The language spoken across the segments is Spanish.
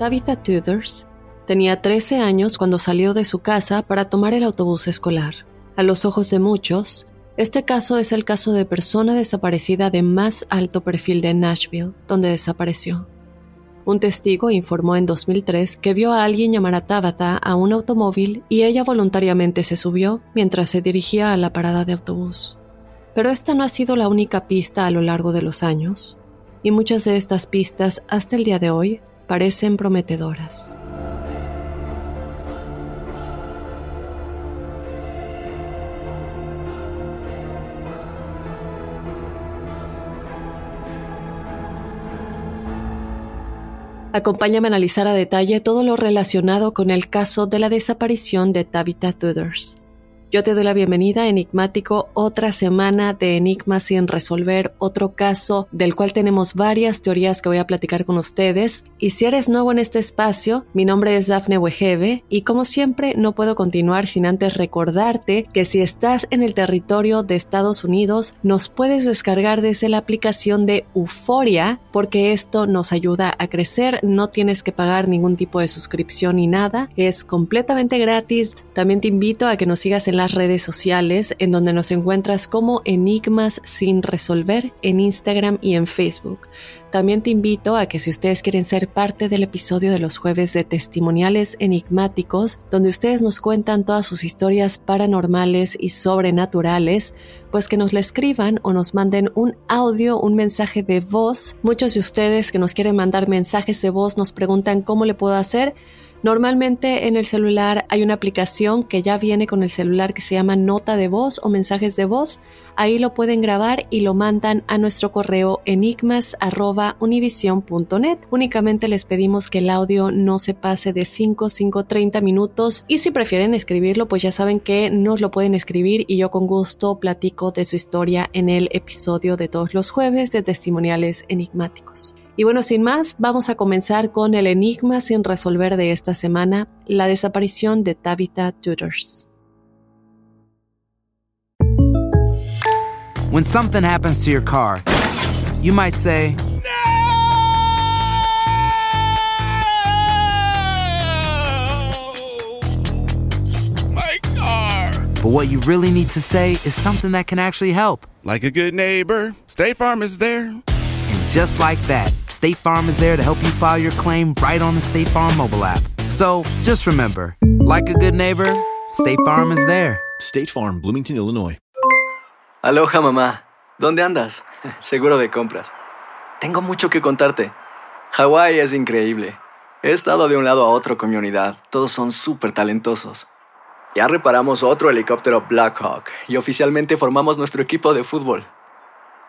Tabitha Tudors tenía 13 años cuando salió de su casa para tomar el autobús escolar. A los ojos de muchos, este caso es el caso de persona desaparecida de más alto perfil de Nashville, donde desapareció. Un testigo informó en 2003 que vio a alguien llamar a Tabitha a un automóvil y ella voluntariamente se subió mientras se dirigía a la parada de autobús. Pero esta no ha sido la única pista a lo largo de los años, y muchas de estas pistas hasta el día de hoy parecen prometedoras. Acompáñame a analizar a detalle todo lo relacionado con el caso de la desaparición de Tabitha Tudors. Yo te doy la bienvenida, enigmático, otra semana de enigmas sin resolver, otro caso del cual tenemos varias teorías que voy a platicar con ustedes. Y si eres nuevo en este espacio, mi nombre es Dafne Wegebe y como siempre no puedo continuar sin antes recordarte que si estás en el territorio de Estados Unidos, nos puedes descargar desde la aplicación de Euforia porque esto nos ayuda a crecer, no tienes que pagar ningún tipo de suscripción ni nada, es completamente gratis. También te invito a que nos sigas en las redes sociales en donde nos encuentras como Enigmas sin resolver en Instagram y en Facebook. También te invito a que si ustedes quieren ser parte del episodio de los jueves de testimoniales enigmáticos, donde ustedes nos cuentan todas sus historias paranormales y sobrenaturales, pues que nos la escriban o nos manden un audio, un mensaje de voz. Muchos de ustedes que nos quieren mandar mensajes de voz nos preguntan cómo le puedo hacer. Normalmente en el celular hay una aplicación que ya viene con el celular que se llama nota de voz o mensajes de voz. Ahí lo pueden grabar y lo mandan a nuestro correo enigmas.univision.net. Únicamente les pedimos que el audio no se pase de 5, 5, 30 minutos y si prefieren escribirlo pues ya saben que nos lo pueden escribir y yo con gusto platico de su historia en el episodio de todos los jueves de testimoniales enigmáticos. Y bueno, sin más, vamos a comenzar con el enigma sin resolver de esta semana, la desaparición de Tabitha Tudors. When something happens to your car, you might say, My car. but what you really need to say is something that can actually help. Like a good neighbor, State Farm is there. Just like that, State Farm is there to help you file your claim right on the State Farm mobile app. So just remember, like a good neighbor, State Farm is there. State Farm, Bloomington, Illinois. Aloha mamá, ¿dónde andas? Seguro de compras. Tengo mucho que contarte. Hawái es increíble. He estado de un lado a otro con mi unidad. Todos son súper talentosos. Ya reparamos otro helicóptero Blackhawk y oficialmente formamos nuestro equipo de fútbol.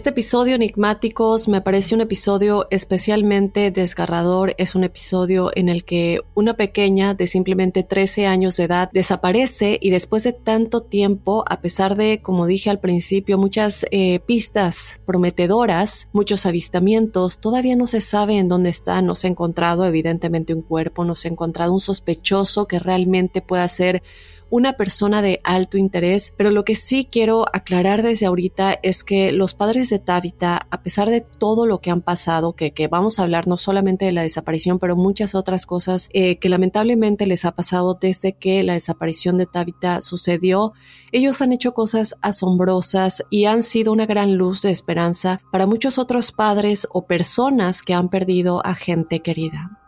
Este episodio Enigmáticos me parece un episodio especialmente desgarrador. Es un episodio en el que una pequeña de simplemente 13 años de edad desaparece y después de tanto tiempo, a pesar de, como dije al principio, muchas eh, pistas prometedoras, muchos avistamientos, todavía no se sabe en dónde está. No se ha encontrado evidentemente un cuerpo, no se ha encontrado un sospechoso que realmente pueda ser una persona de alto interés, pero lo que sí quiero aclarar desde ahorita es que los padres de Tabitha, a pesar de todo lo que han pasado, que, vamos a hablar no solamente de la desaparición, pero muchas otras cosas eh, que lamentablemente les ha pasado desde que la desaparición de Tabitha sucedió, ellos han hecho cosas asombrosas y han sido una gran luz de esperanza para muchos otros padres o personas que han perdido a gente querida.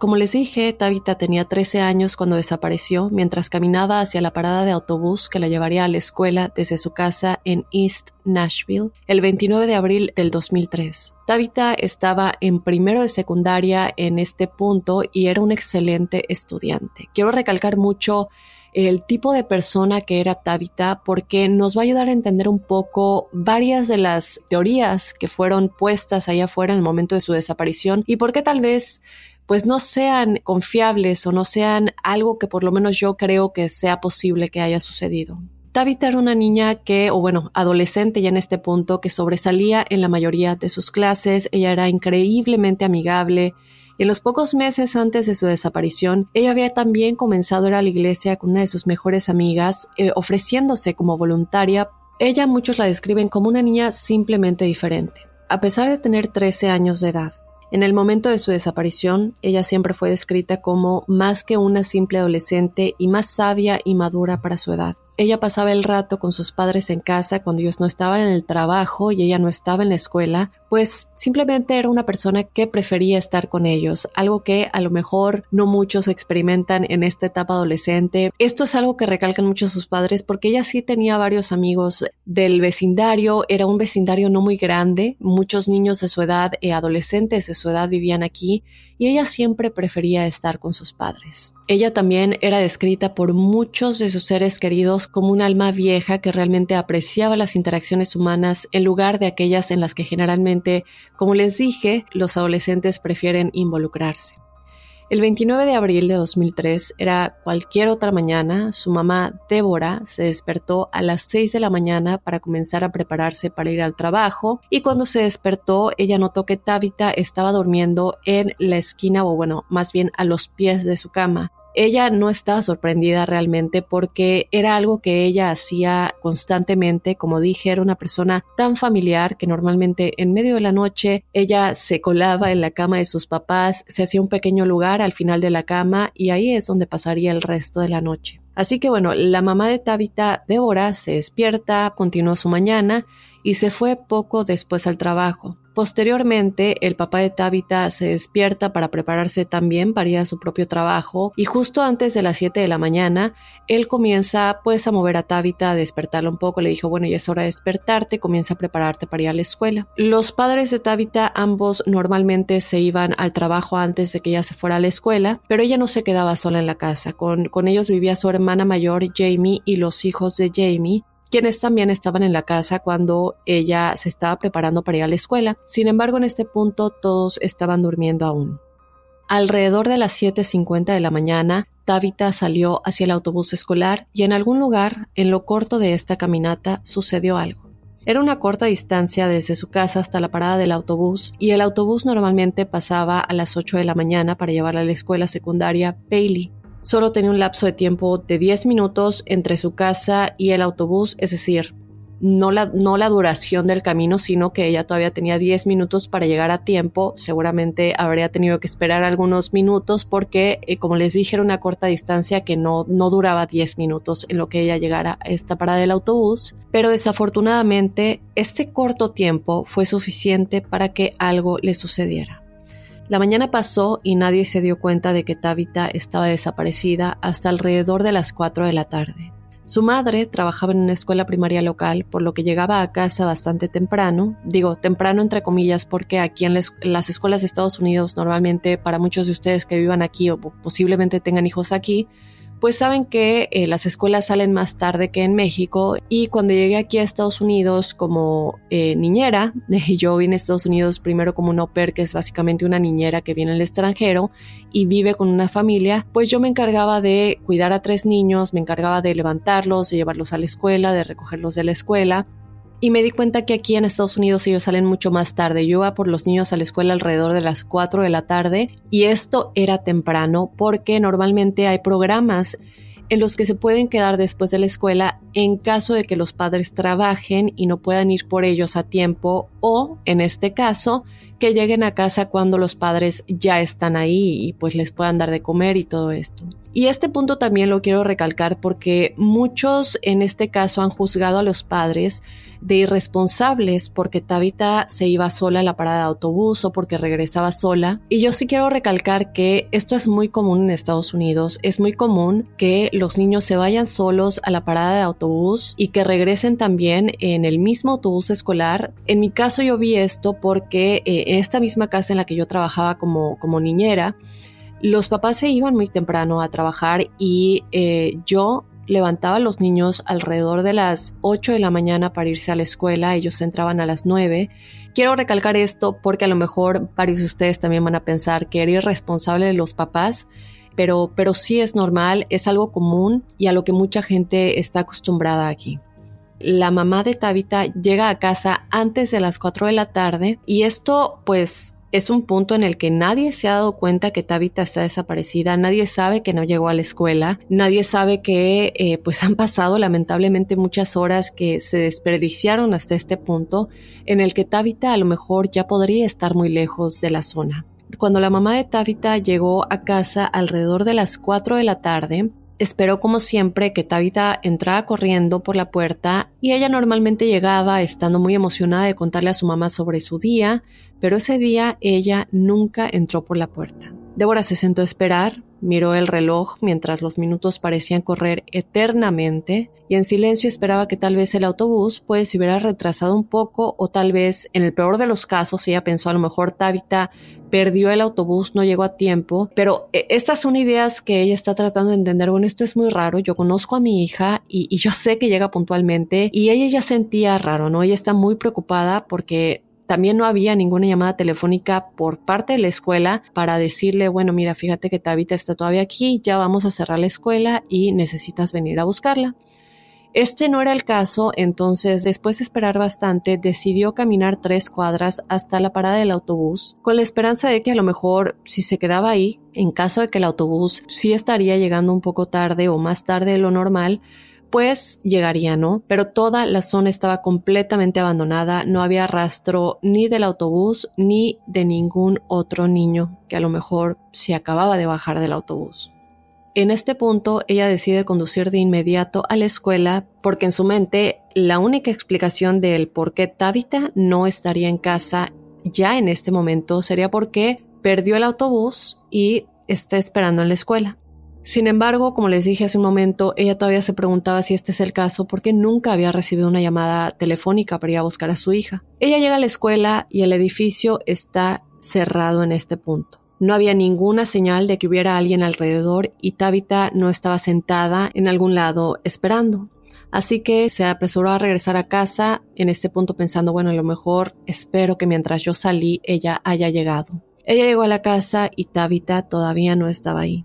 Como les dije, Tabitha tenía 13 años cuando desapareció mientras caminaba hacia la parada de autobús que la llevaría a la escuela desde su casa en East Nashville el 29 de abril del 2003. Tabitha estaba en primero de secundaria en este punto y era un excelente estudiante. Quiero recalcar mucho el tipo de persona que era Tabitha porque nos va a ayudar a entender un poco varias de las teorías que fueron puestas allá afuera en el momento de su desaparición y por qué tal vez pues no sean confiables o no sean algo que por lo menos yo creo que sea posible que haya sucedido. Tabitha era una niña que, o bueno, adolescente ya en este punto, que sobresalía en la mayoría de sus clases, ella era increíblemente amigable, en los pocos meses antes de su desaparición, ella había también comenzado a ir a la iglesia con una de sus mejores amigas, eh, ofreciéndose como voluntaria. Ella muchos la describen como una niña simplemente diferente. A pesar de tener 13 años de edad, en el momento de su desaparición, ella siempre fue descrita como más que una simple adolescente y más sabia y madura para su edad. Ella pasaba el rato con sus padres en casa cuando ellos no estaban en el trabajo y ella no estaba en la escuela, pues simplemente era una persona que prefería estar con ellos, algo que a lo mejor no muchos experimentan en esta etapa adolescente. Esto es algo que recalcan muchos sus padres porque ella sí tenía varios amigos del vecindario, era un vecindario no muy grande, muchos niños de su edad, y adolescentes de su edad vivían aquí y ella siempre prefería estar con sus padres. Ella también era descrita por muchos de sus seres queridos como un alma vieja que realmente apreciaba las interacciones humanas en lugar de aquellas en las que generalmente como les dije, los adolescentes prefieren involucrarse. El 29 de abril de 2003 era cualquier otra mañana, su mamá Débora se despertó a las 6 de la mañana para comenzar a prepararse para ir al trabajo y cuando se despertó ella notó que Tabitha estaba durmiendo en la esquina o bueno, más bien a los pies de su cama. Ella no estaba sorprendida realmente porque era algo que ella hacía constantemente, como dije, era una persona tan familiar que normalmente en medio de la noche ella se colaba en la cama de sus papás, se hacía un pequeño lugar al final de la cama y ahí es donde pasaría el resto de la noche. Así que bueno, la mamá de Tabitha, Débora, se despierta, continuó su mañana y se fue poco después al trabajo. Posteriormente, el papá de Tabitha se despierta para prepararse también para ir a su propio trabajo y justo antes de las 7 de la mañana, él comienza pues a mover a Tabitha, a despertarla un poco, le dijo, bueno, ya es hora de despertarte, comienza a prepararte para ir a la escuela. Los padres de Tabitha ambos normalmente se iban al trabajo antes de que ella se fuera a la escuela, pero ella no se quedaba sola en la casa, con, con ellos vivía su hermana mayor Jamie y los hijos de Jamie, quienes también estaban en la casa cuando ella se estaba preparando para ir a la escuela. Sin embargo, en este punto todos estaban durmiendo aún. Alrededor de las 7.50 de la mañana, Tabitha salió hacia el autobús escolar y en algún lugar, en lo corto de esta caminata, sucedió algo. Era una corta distancia desde su casa hasta la parada del autobús y el autobús normalmente pasaba a las 8 de la mañana para llevarla a la escuela secundaria Bailey. Solo tenía un lapso de tiempo de 10 minutos entre su casa y el autobús, es decir, no la, no la duración del camino, sino que ella todavía tenía 10 minutos para llegar a tiempo. Seguramente habría tenido que esperar algunos minutos porque, eh, como les dije, era una corta distancia que no, no duraba 10 minutos en lo que ella llegara a esta parada del autobús. Pero desafortunadamente, este corto tiempo fue suficiente para que algo le sucediera. La mañana pasó y nadie se dio cuenta de que Tabitha estaba desaparecida hasta alrededor de las 4 de la tarde. Su madre trabajaba en una escuela primaria local, por lo que llegaba a casa bastante temprano. Digo, temprano entre comillas, porque aquí en las escuelas de Estados Unidos, normalmente para muchos de ustedes que vivan aquí o posiblemente tengan hijos aquí, pues saben que eh, las escuelas salen más tarde que en México y cuando llegué aquí a Estados Unidos como eh, niñera, yo vine a Estados Unidos primero como un au pair, que es básicamente una niñera que viene al extranjero y vive con una familia, pues yo me encargaba de cuidar a tres niños, me encargaba de levantarlos, de llevarlos a la escuela, de recogerlos de la escuela y me di cuenta que aquí en Estados Unidos ellos salen mucho más tarde. Yo iba por los niños a la escuela alrededor de las 4 de la tarde y esto era temprano porque normalmente hay programas en los que se pueden quedar después de la escuela en caso de que los padres trabajen y no puedan ir por ellos a tiempo o, en este caso, que lleguen a casa cuando los padres ya están ahí y pues les puedan dar de comer y todo esto. Y este punto también lo quiero recalcar porque muchos en este caso han juzgado a los padres de irresponsables porque Tabitha se iba sola a la parada de autobús o porque regresaba sola. Y yo sí quiero recalcar que esto es muy común en Estados Unidos. Es muy común que los niños se vayan solos a la parada de autobús y que regresen también en el mismo autobús escolar. En mi caso yo vi esto porque eh, en esta misma casa en la que yo trabajaba como niñera, los papás se iban muy temprano a trabajar y eh, yo levantaba a los niños alrededor de las 8 de la mañana para irse a la escuela, ellos entraban a las 9. Quiero recalcar esto porque a lo mejor varios de ustedes también van a pensar que era irresponsable de los papás, pero, pero sí es normal, es algo común y a lo que mucha gente está acostumbrada aquí. La mamá de Tabitha llega a casa antes de las 4 de la tarde y esto pues es un punto en el que nadie se ha dado cuenta que Tabitha está desaparecida, nadie sabe que no llegó a la escuela, nadie sabe que eh, pues han pasado lamentablemente muchas horas que se desperdiciaron hasta este punto en el que Tabitha a lo mejor ya podría estar muy lejos de la zona. Cuando la mamá de Tabitha llegó a casa alrededor de las 4 de la tarde, Esperó como siempre que Tabitha entrara corriendo por la puerta y ella normalmente llegaba estando muy emocionada de contarle a su mamá sobre su día, pero ese día ella nunca entró por la puerta. Débora se sentó a esperar, miró el reloj mientras los minutos parecían correr eternamente y en silencio esperaba que tal vez el autobús pues se hubiera retrasado un poco o tal vez en el peor de los casos ella pensó a lo mejor Tabitha perdió el autobús, no llegó a tiempo, pero eh, estas son ideas que ella está tratando de entender. Bueno, esto es muy raro, yo conozco a mi hija y, y yo sé que llega puntualmente y ella ya sentía raro, ¿no? Ella está muy preocupada porque también no había ninguna llamada telefónica por parte de la escuela para decirle, bueno, mira, fíjate que Tabitha está todavía aquí, ya vamos a cerrar la escuela y necesitas venir a buscarla. Este no era el caso, entonces después de esperar bastante, decidió caminar tres cuadras hasta la parada del autobús, con la esperanza de que a lo mejor si se quedaba ahí, en caso de que el autobús sí estaría llegando un poco tarde o más tarde de lo normal, pues llegaría, ¿no? Pero toda la zona estaba completamente abandonada, no había rastro ni del autobús ni de ningún otro niño que a lo mejor se acababa de bajar del autobús. En este punto, ella decide conducir de inmediato a la escuela porque en su mente la única explicación del por qué Tabitha no estaría en casa ya en este momento sería porque perdió el autobús y está esperando en la escuela. Sin embargo, como les dije hace un momento, ella todavía se preguntaba si este es el caso porque nunca había recibido una llamada telefónica para ir a buscar a su hija. Ella llega a la escuela y el edificio está cerrado en este punto. No había ninguna señal de que hubiera alguien alrededor y Tabitha no estaba sentada en algún lado esperando. Así que se apresuró a regresar a casa en este punto pensando, bueno, a lo mejor espero que mientras yo salí ella haya llegado. Ella llegó a la casa y Tabitha todavía no estaba ahí.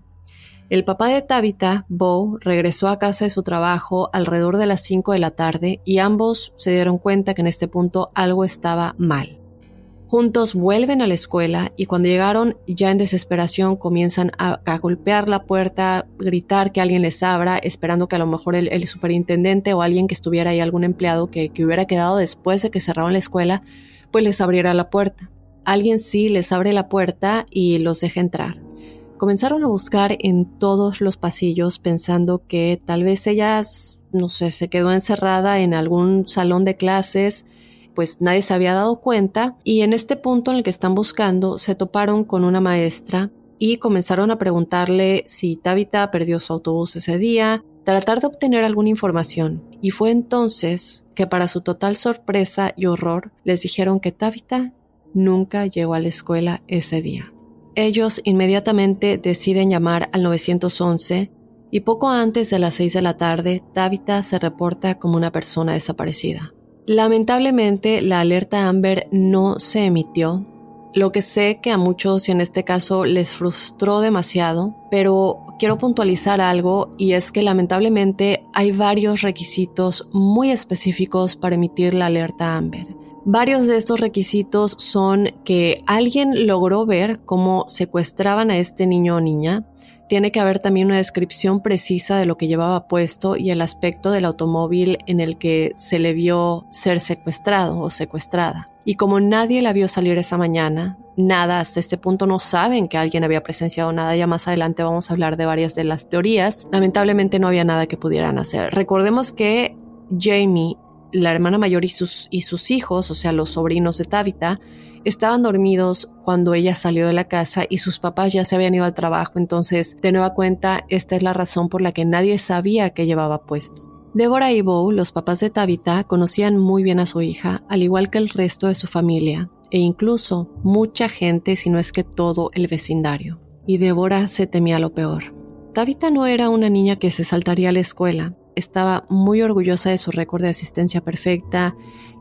El papá de Tabitha, Bo, regresó a casa de su trabajo alrededor de las 5 de la tarde y ambos se dieron cuenta que en este punto algo estaba mal. Juntos vuelven a la escuela y cuando llegaron ya en desesperación comienzan a, golpear la puerta, gritar que alguien les abra, esperando que a lo mejor el, superintendente o alguien que estuviera ahí, algún empleado que, que hubiera quedado después de que cerraron la escuela, pues les abriera la puerta. Alguien sí les abre la puerta y los deja entrar. Comenzaron a buscar en todos los pasillos pensando que tal vez ellas, no sé, se quedó encerrada en algún salón de clases, pues nadie se había dado cuenta y en este punto en el que están buscando se toparon con una maestra y comenzaron a preguntarle si Tabitha perdió su autobús ese día, tratar de obtener alguna información. Y fue entonces que para su total sorpresa y horror les dijeron que Tabitha nunca llegó a la escuela ese día. Ellos inmediatamente deciden llamar al 911 y poco antes de las 6 de la tarde, Tabitha se reporta como una persona desaparecida. Lamentablemente, la alerta Amber no se emitió, lo que sé que a muchos y en este caso les frustró demasiado, pero quiero puntualizar algo y es que lamentablemente hay varios requisitos muy específicos para emitir la alerta Amber. Varios de estos requisitos son que alguien logró ver cómo secuestraban a este niño o niña, tiene que haber también una descripción precisa de lo que llevaba puesto y el aspecto del automóvil en el que se le vio ser secuestrado o secuestrada. Y como nadie la vio salir esa mañana, nada, hasta este punto no saben que alguien había presenciado nada, ya más adelante vamos a hablar de varias de las teorías, lamentablemente no había nada que pudieran hacer. Recordemos que Jamie la hermana mayor y sus, y sus hijos, o sea, los sobrinos de Tabitha, estaban dormidos cuando ella salió de la casa y sus papás ya se habían ido al trabajo. Entonces, de nueva cuenta, esta es la razón por la que nadie sabía que llevaba puesto. Deborah y Bo, los papás de Tabitha, conocían muy bien a su hija, al igual que el resto de su familia, e incluso mucha gente, si no es que todo el vecindario. Y Deborah se temía lo peor. Tabitha no era una niña que se saltaría a la escuela, estaba muy orgullosa de su récord de asistencia perfecta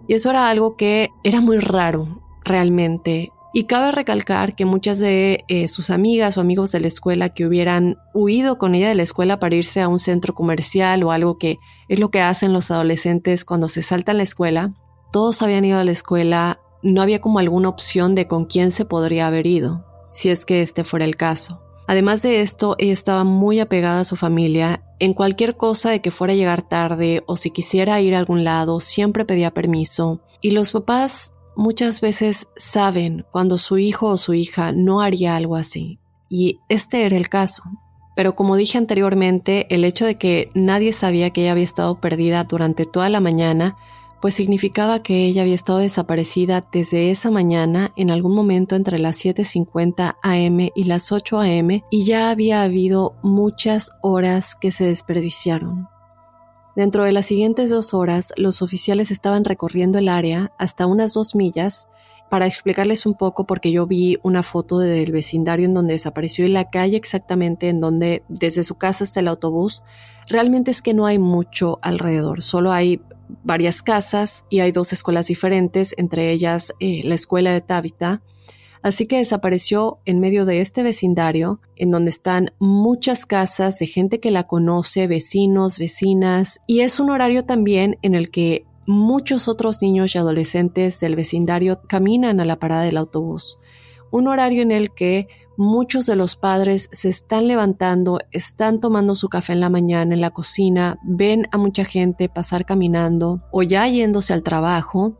y eso era algo que era muy raro realmente. Y cabe recalcar que muchas de eh, sus amigas o amigos de la escuela que hubieran huido con ella de la escuela para irse a un centro comercial o algo que es lo que hacen los adolescentes cuando se saltan la escuela, todos habían ido a la escuela, no había como alguna opción de con quién se podría haber ido, si es que este fuera el caso. Además de esto, ella estaba muy apegada a su familia. En cualquier cosa de que fuera a llegar tarde o si quisiera ir a algún lado, siempre pedía permiso. Y los papás muchas veces saben cuando su hijo o su hija no haría algo así. Y este era el caso. Pero como dije anteriormente, el hecho de que nadie sabía que ella había estado perdida durante toda la mañana pues significaba que ella había estado desaparecida desde esa mañana en algún momento entre las 7.50 am y las 8 am y ya había habido muchas horas que se desperdiciaron. Dentro de las siguientes dos horas, los oficiales estaban recorriendo el área hasta unas dos millas para explicarles un poco porque yo vi una foto del vecindario en donde desapareció y la calle exactamente en donde desde su casa hasta el autobús, realmente es que no hay mucho alrededor, solo hay varias casas y hay dos escuelas diferentes, entre ellas eh, la escuela de Tabitha. Así que desapareció en medio de este vecindario, en donde están muchas casas de gente que la conoce, vecinos, vecinas, y es un horario también en el que muchos otros niños y adolescentes del vecindario caminan a la parada del autobús. Un horario en el que Muchos de los padres se están levantando, están tomando su café en la mañana en la cocina, ven a mucha gente pasar caminando o ya yéndose al trabajo.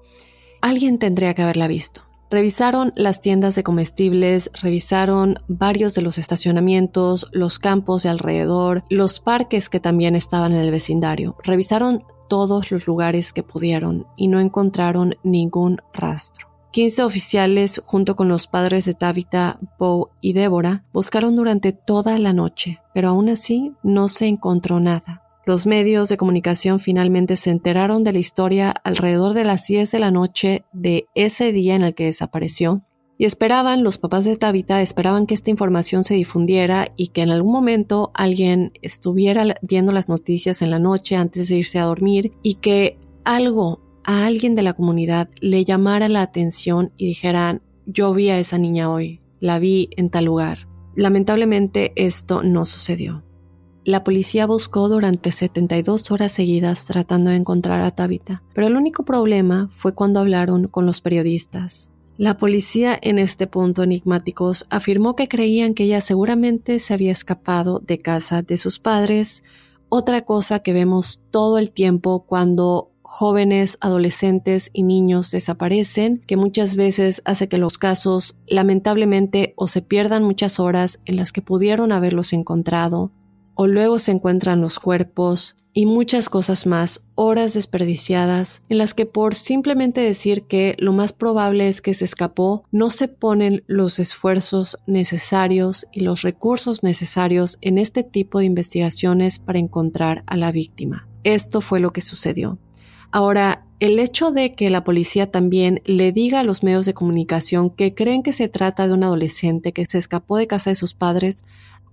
Alguien tendría que haberla visto. Revisaron las tiendas de comestibles, revisaron varios de los estacionamientos, los campos de alrededor, los parques que también estaban en el vecindario. Revisaron todos los lugares que pudieron y no encontraron ningún rastro. 15 oficiales, junto con los padres de Tabitha, Poe y Débora, buscaron durante toda la noche, pero aún así no se encontró nada. Los medios de comunicación finalmente se enteraron de la historia alrededor de las 10 de la noche de ese día en el que desapareció, y esperaban, los papás de Tabitha esperaban que esta información se difundiera y que en algún momento alguien estuviera viendo las noticias en la noche antes de irse a dormir y que algo a alguien de la comunidad le llamara la atención y dijeran, yo vi a esa niña hoy, la vi en tal lugar. Lamentablemente esto no sucedió. La policía buscó durante 72 horas seguidas tratando de encontrar a Tabitha, pero el único problema fue cuando hablaron con los periodistas. La policía en este punto enigmáticos afirmó que creían que ella seguramente se había escapado de casa de sus padres, otra cosa que vemos todo el tiempo cuando jóvenes, adolescentes y niños desaparecen, que muchas veces hace que los casos lamentablemente o se pierdan muchas horas en las que pudieron haberlos encontrado, o luego se encuentran los cuerpos y muchas cosas más, horas desperdiciadas en las que por simplemente decir que lo más probable es que se escapó, no se ponen los esfuerzos necesarios y los recursos necesarios en este tipo de investigaciones para encontrar a la víctima. Esto fue lo que sucedió. Ahora, el hecho de que la policía también le diga a los medios de comunicación que creen que se trata de un adolescente que se escapó de casa de sus padres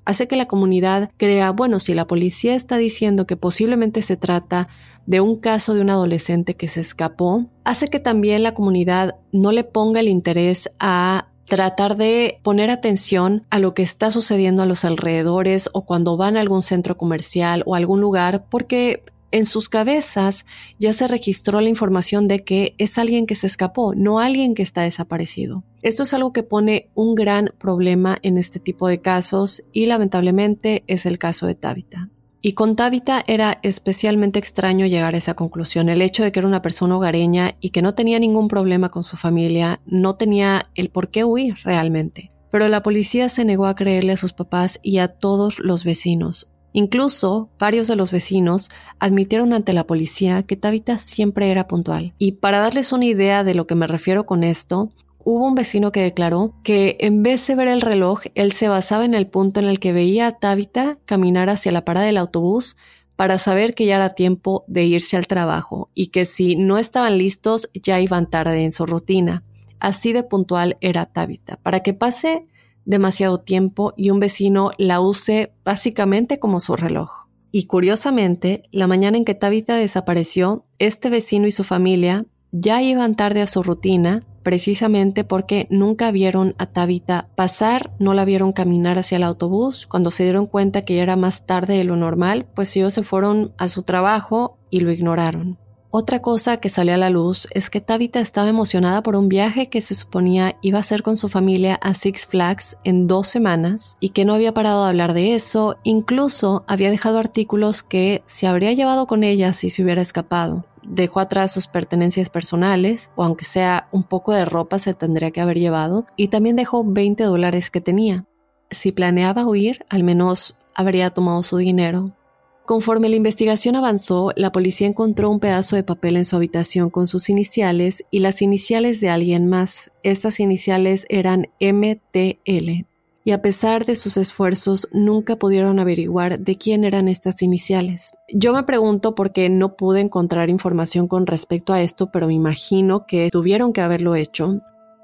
hace que la comunidad crea, bueno, si la policía está diciendo que posiblemente se trata de un caso de un adolescente que se escapó, hace que también la comunidad no le ponga el interés a tratar de poner atención a lo que está sucediendo a los alrededores o cuando van a algún centro comercial o algún lugar, porque en sus cabezas ya se registró la información de que es alguien que se escapó, no alguien que está desaparecido. Esto es algo que pone un gran problema en este tipo de casos y lamentablemente es el caso de Tabitha. Y con Tabitha era especialmente extraño llegar a esa conclusión. El hecho de que era una persona hogareña y que no tenía ningún problema con su familia, no tenía el por qué huir realmente. Pero la policía se negó a creerle a sus papás y a todos los vecinos. Incluso varios de los vecinos admitieron ante la policía que Tabitha siempre era puntual. Y para darles una idea de lo que me refiero con esto, hubo un vecino que declaró que en vez de ver el reloj, él se basaba en el punto en el que veía a Tabitha caminar hacia la parada del autobús para saber que ya era tiempo de irse al trabajo y que si no estaban listos ya iban tarde en su rutina. Así de puntual era Tabitha. Para que pase demasiado tiempo y un vecino la use básicamente como su reloj. Y curiosamente, la mañana en que Tabitha desapareció, este vecino y su familia ya iban tarde a su rutina precisamente porque nunca vieron a Tabitha pasar, no la vieron caminar hacia el autobús. Cuando se dieron cuenta que ya era más tarde de lo normal, pues ellos se fueron a su trabajo y lo ignoraron. Otra cosa que salió a la luz es que Tabitha estaba emocionada por un viaje que se suponía iba a hacer con su familia a Six Flags en dos semanas y que no había parado de hablar de eso, incluso había dejado artículos que se habría llevado con ella si se hubiera escapado. Dejó atrás sus pertenencias personales, o aunque sea un poco de ropa se tendría que haber llevado, y también dejó 20 dólares que tenía. Si planeaba huir, al menos habría tomado su dinero, Conforme la investigación avanzó, la policía encontró un pedazo de papel en su habitación con sus iniciales y las iniciales de alguien más. Estas iniciales eran MTL. Y a pesar de sus esfuerzos, nunca pudieron averiguar de quién eran estas iniciales. Yo me pregunto por qué no pude encontrar información con respecto a esto, pero me imagino que tuvieron que haberlo hecho.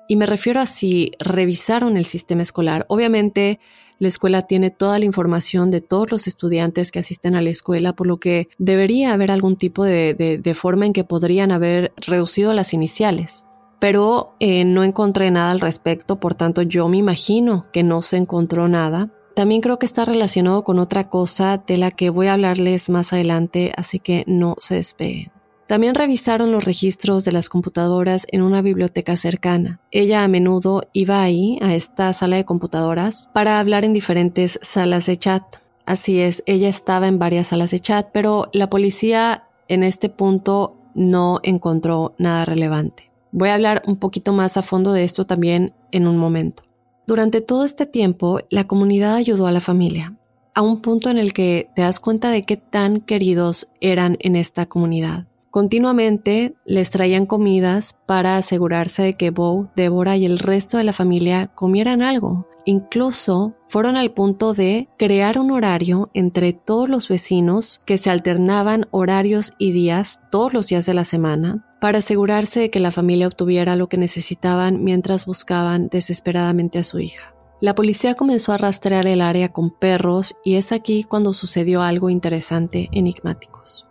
Y me refiero a si revisaron el sistema escolar. Obviamente, la escuela tiene toda la información de todos los estudiantes que asisten a la escuela, por lo que debería haber algún tipo de, forma en que podrían haber reducido las iniciales. Pero eh, no encontré nada al respecto, por tanto yo me imagino que no se encontró nada. También creo que está relacionado con otra cosa de la que voy a hablarles más adelante, así que no se despeguen. También revisaron los registros de las computadoras en una biblioteca cercana. Ella a menudo iba ahí, a esta sala de computadoras, para hablar en diferentes salas de chat. Así es, ella estaba en varias salas de chat, pero la policía en este punto no encontró nada relevante. Voy a hablar un poquito más a fondo de esto también en un momento. Durante todo este tiempo, la comunidad ayudó a la familia, a un punto en el que te das cuenta de qué tan queridos eran en esta comunidad. Continuamente les traían comidas para asegurarse de que Bo, Débora y el resto de la familia comieran algo. Incluso fueron al punto de crear un horario entre todos los vecinos que se alternaban horarios y días todos los días de la semana para asegurarse de que la familia obtuviera lo que necesitaban mientras buscaban desesperadamente a su hija. La policía comenzó a rastrear el área con perros y es aquí cuando sucedió algo interesante enigmáticos.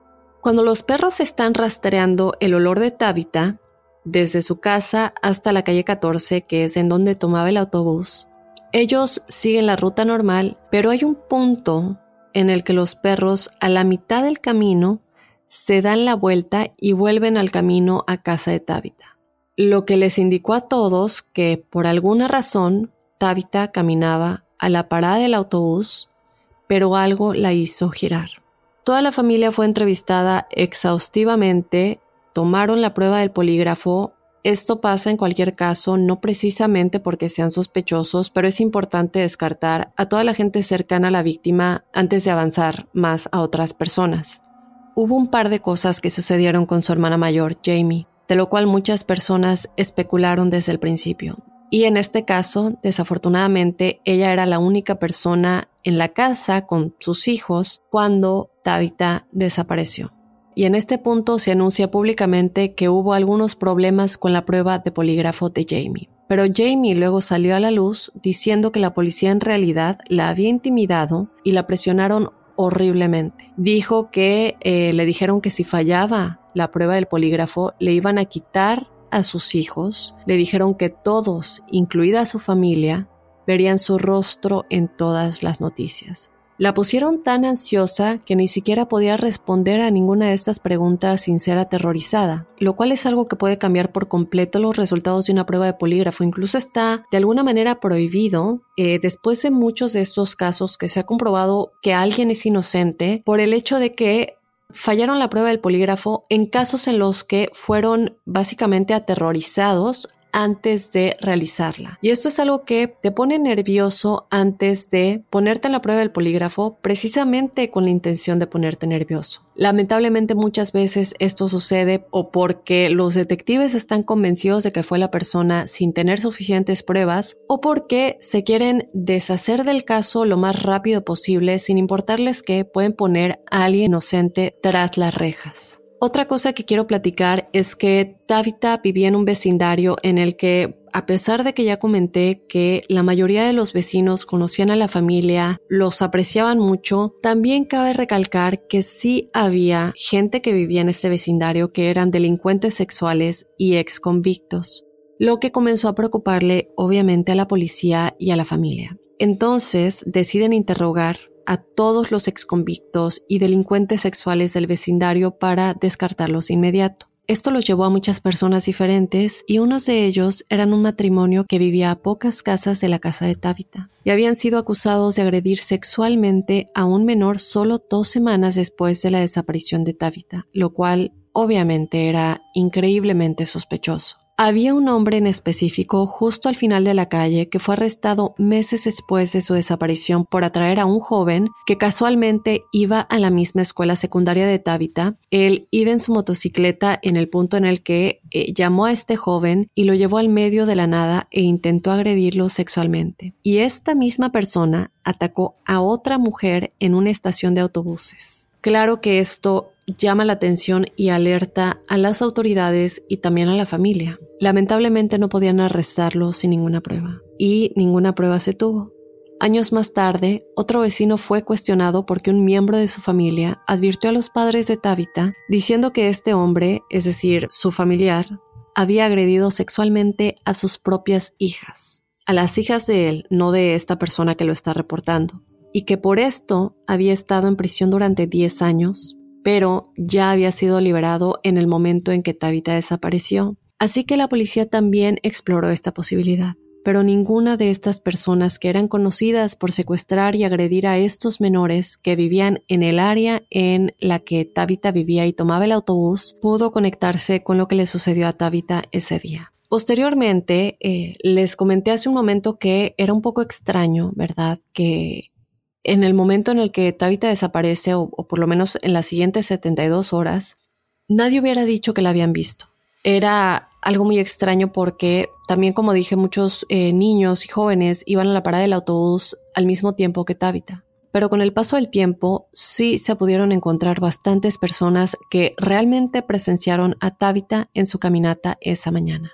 Cuando los perros están rastreando el olor de Tabitha, desde su casa hasta la calle 14, que es en donde tomaba el autobús, Ellos siguen la ruta normal, pero hay un punto en el que los perros a la mitad del camino se dan la vuelta y vuelven al camino a casa de Tabitha. Lo que les indicó a todos que por alguna razón Tabitha caminaba a la parada del autobús, pero algo la hizo girar. Toda la familia fue entrevistada exhaustivamente, tomaron la prueba del polígrafo. Esto pasa en cualquier caso, no precisamente porque sean sospechosos, pero es importante descartar a toda la gente cercana a la víctima antes de avanzar más a otras personas. Hubo un par de cosas que sucedieron con su hermana mayor, Jamie, de lo cual muchas personas especularon desde el principio. Y en este caso, desafortunadamente, ella era la única persona en la casa con sus hijos cuando Tabitha desapareció. Y en este punto se anuncia públicamente que hubo algunos problemas con la prueba de polígrafo de Jamie. Pero Jamie luego salió a la luz diciendo que la policía en realidad la había intimidado y la presionaron horriblemente. Dijo que eh, le dijeron que si fallaba la prueba del polígrafo le iban a quitar a sus hijos, le dijeron que todos, incluida su familia, verían su rostro en todas las noticias. La pusieron tan ansiosa que ni siquiera podía responder a ninguna de estas preguntas sin ser aterrorizada, lo cual es algo que puede cambiar por completo los resultados de una prueba de polígrafo. Incluso está de alguna manera prohibido, eh, después de muchos de estos casos que se ha comprobado que alguien es inocente, por el hecho de que fallaron la prueba del polígrafo en casos en los que fueron básicamente aterrorizados antes de realizarla. Y esto es algo que te pone nervioso antes de ponerte en la prueba del polígrafo precisamente con la intención de ponerte nervioso. Lamentablemente muchas veces esto sucede o porque los detectives están convencidos de que fue la persona sin tener suficientes pruebas o porque se quieren deshacer del caso lo más rápido posible sin importarles que pueden poner a alguien inocente tras las rejas. Otra cosa que quiero platicar es que Tabitha vivía en un vecindario en el que, a pesar de que ya comenté que la mayoría de los vecinos conocían a la familia, los apreciaban mucho, también cabe recalcar que sí había gente que vivía en ese vecindario que eran delincuentes sexuales y ex convictos, lo que comenzó a preocuparle obviamente a la policía y a la familia. Entonces deciden interrogar a todos los exconvictos y delincuentes sexuales del vecindario para descartarlos de inmediato. Esto los llevó a muchas personas diferentes y unos de ellos eran un matrimonio que vivía a pocas casas de la casa de Tabitha y habían sido acusados de agredir sexualmente a un menor solo dos semanas después de la desaparición de Tabitha, lo cual obviamente era increíblemente sospechoso. Había un hombre en específico justo al final de la calle que fue arrestado meses después de su desaparición por atraer a un joven que casualmente iba a la misma escuela secundaria de Tabitha. Él iba en su motocicleta en el punto en el que eh, llamó a este joven y lo llevó al medio de la nada e intentó agredirlo sexualmente. Y esta misma persona atacó a otra mujer en una estación de autobuses. Claro que esto llama la atención y alerta a las autoridades y también a la familia. Lamentablemente no podían arrestarlo sin ninguna prueba y ninguna prueba se tuvo. Años más tarde, otro vecino fue cuestionado porque un miembro de su familia advirtió a los padres de Tabitha diciendo que este hombre, es decir, su familiar, había agredido sexualmente a sus propias hijas, a las hijas de él, no de esta persona que lo está reportando, y que por esto había estado en prisión durante 10 años pero ya había sido liberado en el momento en que Tabitha desapareció. Así que la policía también exploró esta posibilidad. Pero ninguna de estas personas que eran conocidas por secuestrar y agredir a estos menores que vivían en el área en la que Tabitha vivía y tomaba el autobús pudo conectarse con lo que le sucedió a Tabitha ese día. Posteriormente, eh, les comenté hace un momento que era un poco extraño, ¿verdad? Que en el momento en el que Tabitha desaparece, o, por lo menos en las siguientes 72 horas, nadie hubiera dicho que la habían visto. Era algo muy extraño porque también, como dije, muchos eh, niños y jóvenes iban a la parada del autobús al mismo tiempo que Tabitha. Pero con el paso del tiempo sí se pudieron encontrar bastantes personas que realmente presenciaron a Tabitha en su caminata esa mañana.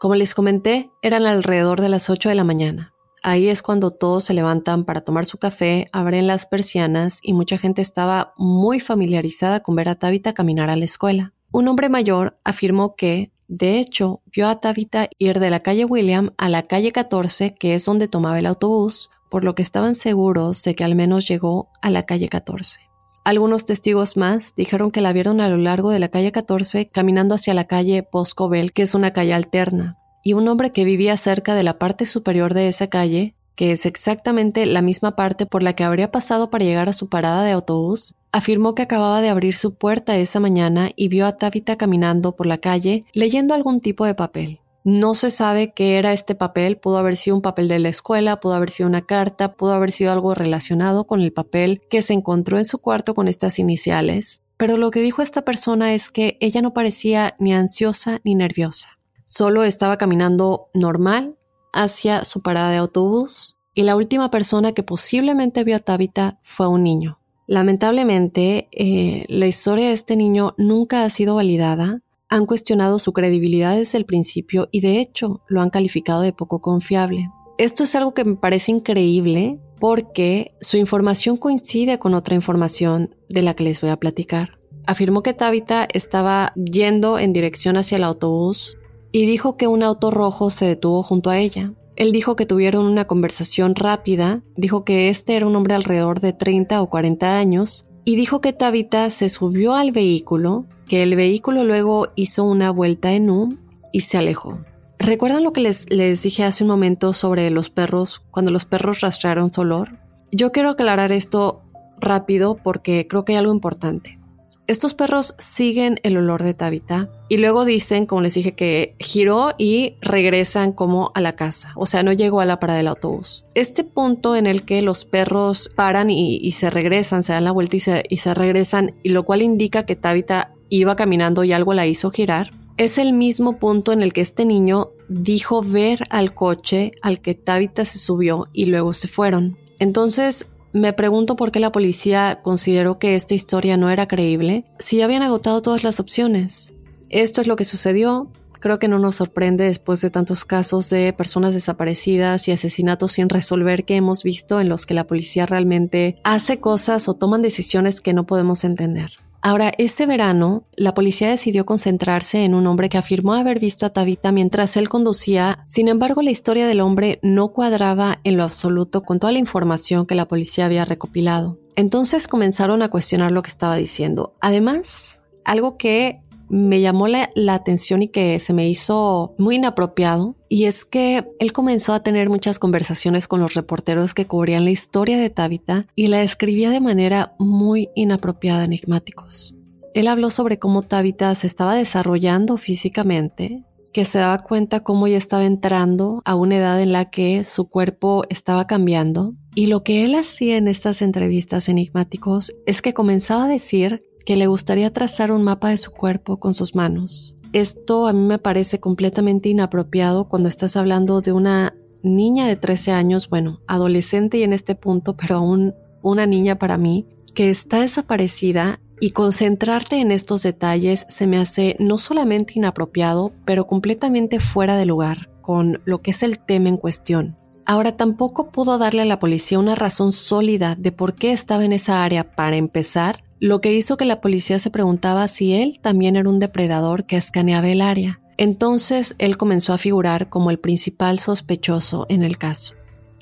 Como les comenté, eran alrededor de las 8 de la mañana. Ahí es cuando todos se levantan para tomar su café, abren las persianas y mucha gente estaba muy familiarizada con ver a Tabitha caminar a la escuela. Un hombre mayor afirmó que De hecho, vio a Tabitha ir de la calle William a la calle 14, que es donde tomaba el autobús, por lo que estaban seguros de que al menos llegó a la calle 14. Algunos testigos más dijeron que la vieron a lo largo de la calle 14 caminando hacia la calle Boscobel, que es una calle alterna, y un hombre que vivía cerca de la parte superior de esa calle, que es exactamente la misma parte por la que habría pasado para llegar a su parada de autobús, afirmó que acababa de abrir su puerta esa mañana y vio a Tabitha caminando por la calle leyendo algún tipo de papel. No se sabe qué era este papel, pudo haber sido un papel de la escuela, pudo haber sido una carta, pudo haber sido algo relacionado con el papel que se encontró en su cuarto con estas iniciales, pero lo que dijo esta persona es que ella no parecía ni ansiosa ni nerviosa, solo estaba caminando normal hacia su parada de autobús y la última persona que posiblemente vio a Tabitha fue un niño. Lamentablemente, eh, la historia de este niño nunca ha sido validada. Han cuestionado su credibilidad desde el principio y de hecho lo han calificado de poco confiable. Esto es algo que me parece increíble porque su información coincide con otra información de la que les voy a platicar. Afirmó que Tabitha estaba yendo en dirección hacia el autobús y dijo que un auto rojo se detuvo junto a ella. Él dijo que tuvieron una conversación rápida, dijo que este era un hombre alrededor de 30 o 40 años, y dijo que Tabitha se subió al vehículo, que el vehículo luego hizo una vuelta en U y se alejó. ¿Recuerdan lo que les, les dije hace un momento sobre los perros, cuando los perros rastrearon su olor? Yo quiero aclarar esto rápido porque creo que hay algo importante. Estos perros siguen el olor de Tabitha y luego dicen, como les dije, que giró y regresan como a la casa. O sea, no llegó a la parada del autobús. Este punto en el que los perros paran y, se regresan, se dan la vuelta y se, y se regresan, y lo cual indica que Tabitha iba caminando y algo la hizo girar, es el mismo punto en el que este niño dijo ver al coche al que Tabitha se subió y luego se fueron. Entonces, me pregunto por qué la policía consideró que esta historia no era creíble si habían agotado todas las opciones. Esto es lo que sucedió. Creo que no nos sorprende después de tantos casos de personas desaparecidas y asesinatos sin resolver que hemos visto en los que la policía realmente hace cosas o toman decisiones que no podemos entender. Ahora, este verano, la policía decidió concentrarse en un hombre que afirmó haber visto a Tabitha mientras él conducía. Sin embargo, la historia del hombre no cuadraba en lo absoluto con toda la información que la policía había recopilado. Entonces comenzaron a cuestionar lo que estaba diciendo. Además, algo que me llamó la, atención y que se me hizo muy inapropiado. Y es que él comenzó a tener muchas conversaciones con los reporteros que cubrían la historia de Tabitha y la escribía de manera muy inapropiada, enigmáticos. Él habló sobre cómo Tabitha se estaba desarrollando físicamente, que se daba cuenta cómo ella estaba entrando a una edad en la que su cuerpo estaba cambiando. Y lo que él hacía en estas entrevistas enigmáticos es que comenzaba a decir que le gustaría trazar un mapa de su cuerpo con sus manos. Esto a mí me parece completamente inapropiado cuando estás hablando de una niña de 13 años, bueno, adolescente y en este punto, pero aún una niña para mí, que está desaparecida y concentrarte en estos detalles se me hace no solamente inapropiado, pero completamente fuera de lugar con lo que es el tema en cuestión. Ahora tampoco pudo darle a la policía una razón sólida de por qué estaba en esa área para empezar lo que hizo que la policía se preguntaba si él también era un depredador que escaneaba el área. Entonces él comenzó a figurar como el principal sospechoso en el caso.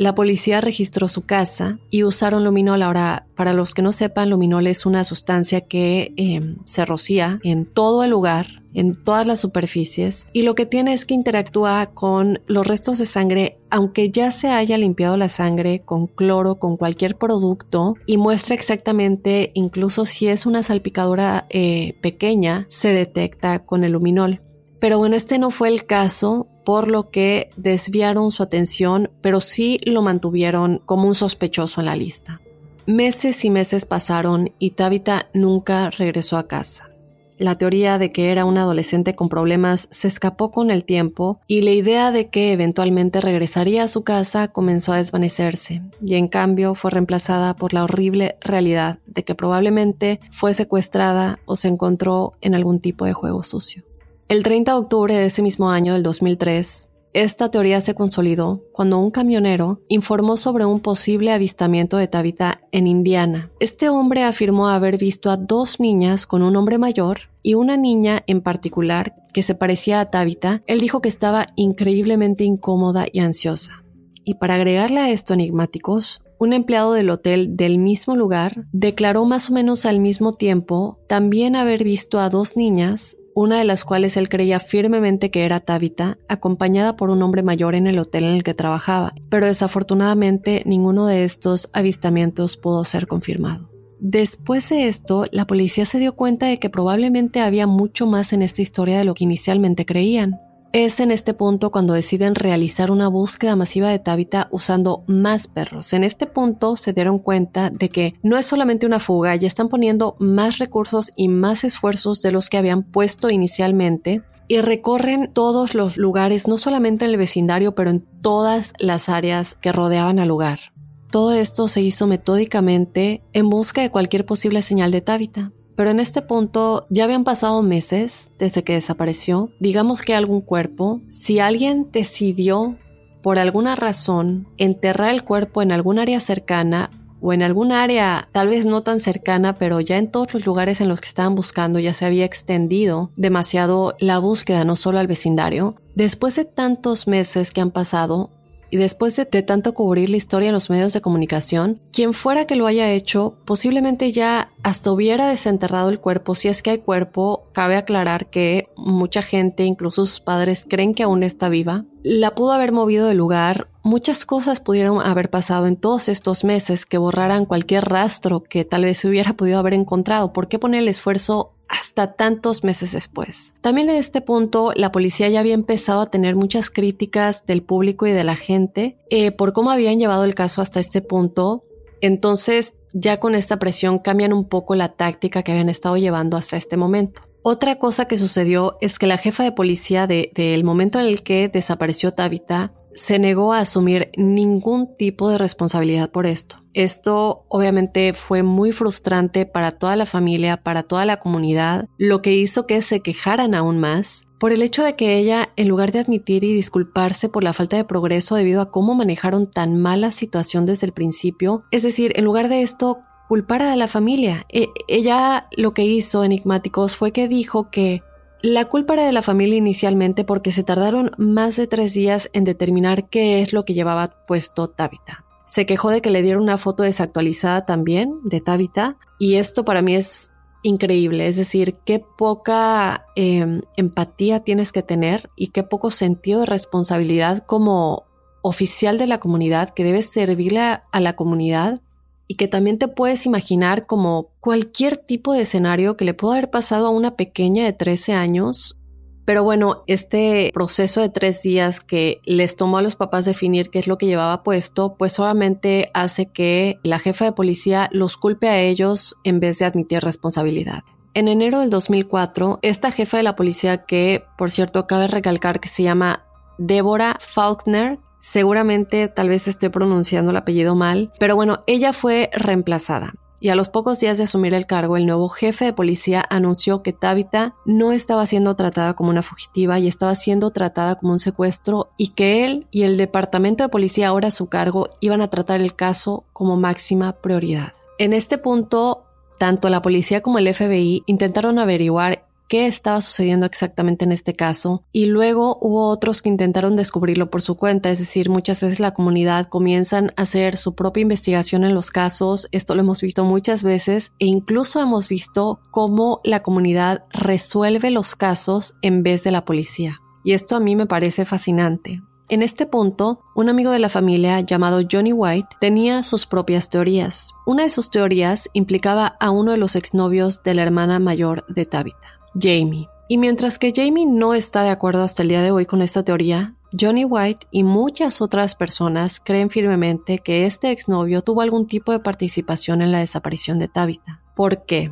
La policía registró su casa y usaron luminol. Ahora, para los que no sepan, luminol es una sustancia que em, se rocía en todo el lugar, en todas las superficies, y lo que tiene es que interactúa con los restos de sangre, aunque ya se haya limpiado la sangre con cloro, con cualquier producto, y muestra exactamente, incluso si es una salpicadura eh, pequeña, se detecta con el luminol. Pero bueno, este no fue el caso por lo que desviaron su atención, pero sí lo mantuvieron como un sospechoso en la lista. Meses y meses pasaron y Tabitha nunca regresó a casa. La teoría de que era un adolescente con problemas se escapó con el tiempo y la idea de que eventualmente regresaría a su casa comenzó a desvanecerse y en cambio fue reemplazada por la horrible realidad de que probablemente fue secuestrada o se encontró en algún tipo de juego sucio. El 30 de octubre de ese mismo año, del 2003, esta teoría se consolidó cuando un camionero informó sobre un posible avistamiento de Tabitha en Indiana. Este hombre afirmó haber visto a dos niñas con un hombre mayor y una niña en particular que se parecía a Tabitha. Él dijo que estaba increíblemente incómoda y ansiosa. Y para agregarle a esto enigmáticos, un empleado del hotel del mismo lugar declaró más o menos al mismo tiempo también haber visto a dos niñas, una de las cuales él creía firmemente que era Tabitha, acompañada por un hombre mayor en el hotel en el que trabajaba, pero desafortunadamente ninguno de estos avistamientos pudo ser confirmado. Después de esto, la policía se dio cuenta de que probablemente había mucho más en esta historia de lo que inicialmente creían. Es en este punto cuando deciden realizar una búsqueda masiva de Tabitha usando más perros. En este punto se dieron cuenta de que no es solamente una fuga, ya están poniendo más recursos y más esfuerzos de los que habían puesto inicialmente y recorren todos los lugares, no solamente en el vecindario, pero en todas las áreas que rodeaban al lugar. Todo esto se hizo metódicamente en busca de cualquier posible señal de Tabitha. Pero en este punto ya habían pasado meses desde que desapareció. Digamos que algún cuerpo, si alguien decidió por alguna razón enterrar el cuerpo en algún área cercana o en algún área tal vez no tan cercana, pero ya en todos los lugares en los que estaban buscando ya se había extendido demasiado la búsqueda, no solo al vecindario. Después de tantos meses que han pasado, y después de, tanto cubrir la historia en los medios de comunicación, quien fuera que lo haya hecho, posiblemente ya hasta hubiera desenterrado el cuerpo. Si es que hay cuerpo, cabe aclarar que mucha gente, incluso sus padres, creen que aún está viva. La pudo haber movido del lugar. Muchas cosas pudieron haber pasado en todos estos meses que borraran cualquier rastro que tal vez se hubiera podido haber encontrado. ¿Por qué poner el esfuerzo hasta tantos meses después. También en este punto la policía ya había empezado a tener muchas críticas del público y de la gente eh, por cómo habían llevado el caso hasta este punto. Entonces ya con esta presión cambian un poco la táctica que habían estado llevando hasta este momento. Otra cosa que sucedió es que la jefa de policía del momento en el que desapareció Tabitha se negó a asumir ningún tipo de responsabilidad por esto. Esto obviamente fue muy frustrante para toda la familia, para toda la comunidad, lo que hizo que se quejaran aún más por el hecho de que ella, en lugar de admitir y disculparse por la falta de progreso debido a cómo manejaron tan mala situación desde el principio, es decir, en lugar de esto, culpar a la familia. E, ella lo que hizo, Enigmáticos, fue que dijo que la culpa era de la familia inicialmente porque se tardaron más de tres días en determinar qué es lo que llevaba puesto Tabitha. Se quejó de que le dieron una foto desactualizada también de Tabitha y esto para mí es increíble, es decir, qué poca em, empatía tienes que tener y qué poco sentido de responsabilidad como oficial de la comunidad que debes servirle a la comunidad y que también te puedes imaginar como cualquier tipo de escenario que le pudo haber pasado a una pequeña de 13 años. Pero bueno, este proceso de tres días que les tomó a los papás definir qué es lo que llevaba puesto, pues solamente hace que la jefa de policía los culpe a ellos en vez de admitir responsabilidad. En enero del 2004, esta jefa de la policía, que por cierto cabe recalcar que se llama Deborah Faulkner, Seguramente tal vez esté pronunciando el apellido mal, pero bueno, ella fue reemplazada. Y a los pocos días de asumir el cargo, el nuevo jefe de policía anunció que Tabitha no estaba siendo tratada como una fugitiva y estaba siendo tratada como un secuestro y que él y el departamento de policía ahora a su cargo iban a tratar el caso como máxima prioridad. En este punto, tanto la policía como el FBI intentaron averiguar qué estaba sucediendo exactamente en este caso y luego hubo otros que intentaron descubrirlo por su cuenta, es decir, muchas veces la comunidad comienzan a hacer su propia investigación en los casos, esto lo hemos visto muchas veces e incluso hemos visto cómo la comunidad resuelve los casos en vez de la policía. Y esto a mí me parece fascinante. En este punto, un amigo de la familia llamado Johnny White tenía sus propias teorías. Una de sus teorías implicaba a uno de los exnovios de la hermana mayor de Tabitha. Jamie. Y mientras que Jamie no está de acuerdo hasta el día de hoy con esta teoría, Johnny White y muchas otras personas creen firmemente que este exnovio tuvo algún tipo de participación en la desaparición de Tabitha. ¿Por qué?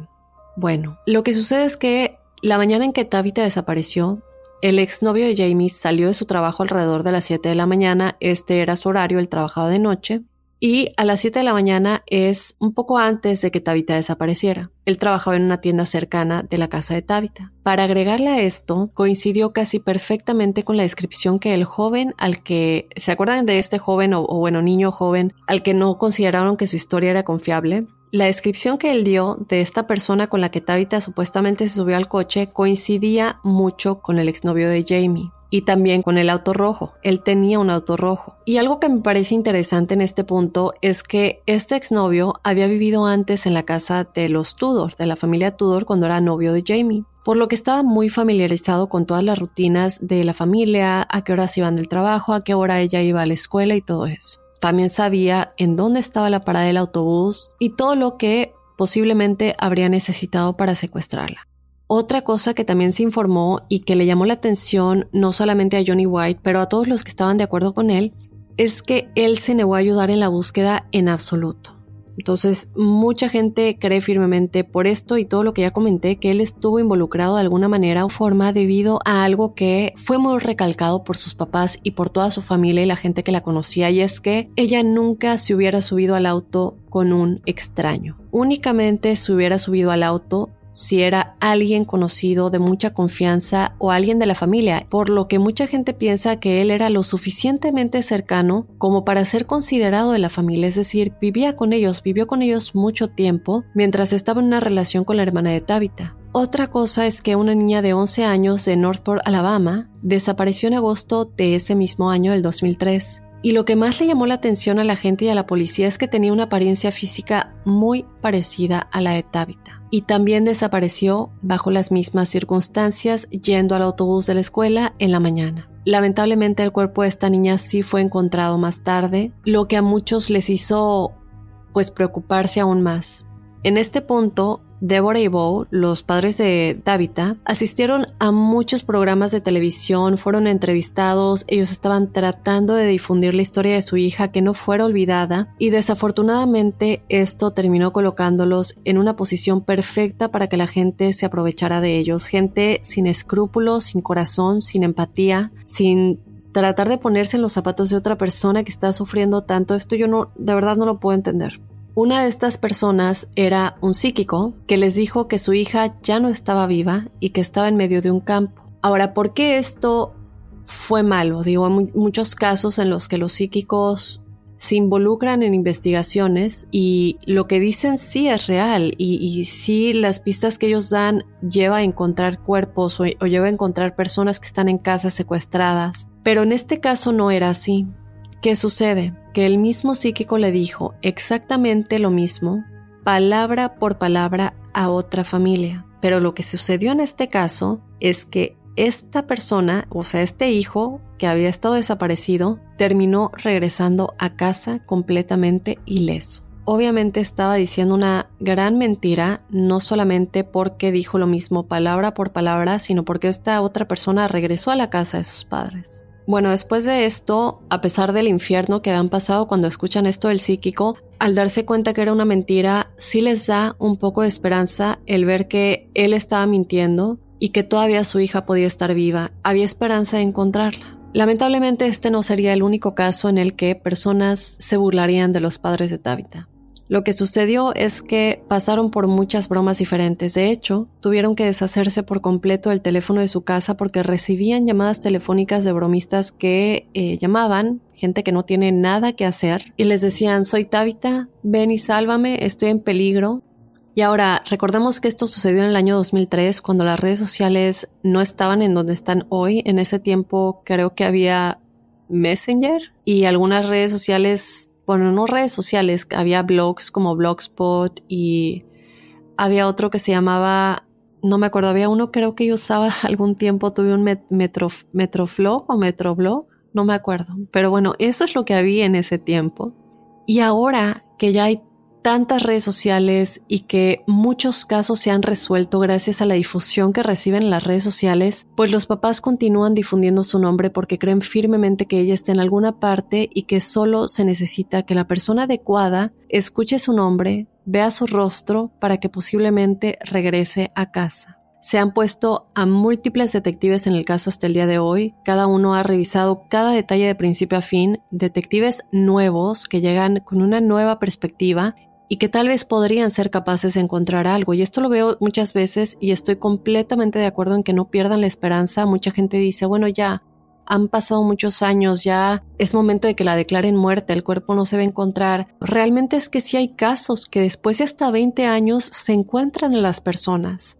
Bueno, lo que sucede es que la mañana en que Tabitha desapareció, el exnovio de Jamie salió de su trabajo alrededor de las 7 de la mañana, este era su horario, él trabajaba de noche, Y a las 7 de la mañana es un poco antes de que Tabitha desapareciera. Él trabajaba en una tienda cercana de la casa de Tabitha. Para agregarle a esto, coincidió casi perfectamente con la descripción que el joven al que, ¿se acuerdan de este joven o, o bueno, niño joven al que no consideraron que su historia era confiable? La descripción que él dio de esta persona con la que Tabitha supuestamente se subió al coche coincidía mucho con el exnovio de Jamie y también con el auto rojo. Él tenía un auto rojo. Y algo que me parece interesante en este punto es que este exnovio había vivido antes en la casa de los Tudor, de la familia Tudor, cuando era novio de Jamie. Por lo que estaba muy familiarizado con todas las rutinas de la familia, a qué horas iban del trabajo, a qué hora ella iba a la escuela y todo eso. También sabía en dónde estaba la parada del autobús y todo lo que posiblemente habría necesitado para secuestrarla. Otra cosa que también se informó y que le llamó la atención no solamente a Johnny White, pero a todos los que estaban de acuerdo con él, es que él se negó a ayudar en la búsqueda en absoluto. Entonces, mucha gente cree firmemente por esto y todo lo que ya comenté que él estuvo involucrado de alguna manera o forma debido a algo que fue muy recalcado por sus papás y por toda su familia y la gente que la conocía y es que ella nunca se hubiera subido al auto con un extraño. Únicamente se hubiera subido al auto si era alguien conocido de mucha confianza o alguien de la familia, por lo que mucha gente piensa que él era lo suficientemente cercano como para ser considerado de la familia, es decir, vivía con ellos, vivió con ellos mucho tiempo mientras estaba en una relación con la hermana de Tabitha. Otra cosa es que una niña de 11 años de Northport, Alabama, desapareció en agosto de ese mismo año, el 2003. Y lo que más le llamó la atención a la gente y a la policía es que tenía una apariencia física muy parecida a la de Tabitha y también desapareció bajo las mismas circunstancias yendo al autobús de la escuela en la mañana. Lamentablemente el cuerpo de esta niña sí fue encontrado más tarde, lo que a muchos les hizo pues preocuparse aún más. En este punto, Deborah y Bo, los padres de Davita, asistieron a muchos programas de televisión, fueron entrevistados, ellos estaban tratando de difundir la historia de su hija que no fuera olvidada y desafortunadamente esto terminó colocándolos en una posición perfecta para que la gente se aprovechara de ellos, gente sin escrúpulos, sin corazón, sin empatía, sin tratar de ponerse en los zapatos de otra persona que está sufriendo tanto, esto yo no, de verdad no lo puedo entender. Una de estas personas era un psíquico que les dijo que su hija ya no estaba viva y que estaba en medio de un campo. Ahora, ¿por qué esto fue malo? Digo, hay muchos casos en los que los psíquicos se involucran en investigaciones y lo que dicen sí es real y, y sí las pistas que ellos dan lleva a encontrar cuerpos o lleva a encontrar personas que están en casas secuestradas. Pero en este caso no era así. ¿Qué sucede? Que el mismo psíquico le dijo exactamente lo mismo, palabra por palabra, a otra familia. Pero lo que sucedió en este caso es que esta persona, o sea, este hijo que había estado desaparecido, terminó regresando a casa completamente ileso. Obviamente estaba diciendo una gran mentira, no solamente porque dijo lo mismo palabra por palabra, sino porque esta otra persona regresó a la casa de sus padres. Bueno, después de esto, a pesar del infierno que habían pasado cuando escuchan esto del psíquico, al darse cuenta que era una mentira, sí les da un poco de esperanza el ver que él estaba mintiendo y que todavía su hija podía estar viva. Había esperanza de encontrarla. Lamentablemente este no sería el único caso en el que personas se burlarían de los padres de Tabitha. Lo que sucedió es que pasaron por muchas bromas diferentes. De hecho, tuvieron que deshacerse por completo del teléfono de su casa porque recibían llamadas telefónicas de bromistas que eh, llamaban, gente que no tiene nada que hacer, y les decían, soy Tabitha, ven y sálvame, estoy en peligro. Y ahora, recordemos que esto sucedió en el año 2003, cuando las redes sociales no estaban en donde están hoy. En ese tiempo creo que había Messenger y algunas redes sociales bueno, no redes sociales, había blogs como Blogspot y había otro que se llamaba, no me acuerdo, había uno creo que yo usaba algún tiempo, tuve un metro, Metroflog o Metroblog, no me acuerdo, pero bueno, eso es lo que había en ese tiempo. Y ahora que ya hay tantas redes sociales y que muchos casos se han resuelto gracias a la difusión que reciben en las redes sociales, pues los papás continúan difundiendo su nombre porque creen firmemente que ella está en alguna parte y que solo se necesita que la persona adecuada escuche su nombre, vea su rostro para que posiblemente regrese a casa. Se han puesto a múltiples detectives en el caso hasta el día de hoy. Cada uno ha revisado cada detalle de principio a fin. Detectives nuevos que llegan con una nueva perspectiva y que tal vez podrían ser capaces de encontrar algo. Y esto lo veo muchas veces y estoy completamente de acuerdo en que no pierdan la esperanza. Mucha gente dice, bueno, ya han pasado muchos años, ya es momento de que la declaren muerta, el cuerpo no se va a encontrar. Realmente es que sí hay casos que después de hasta 20 años se encuentran en las personas.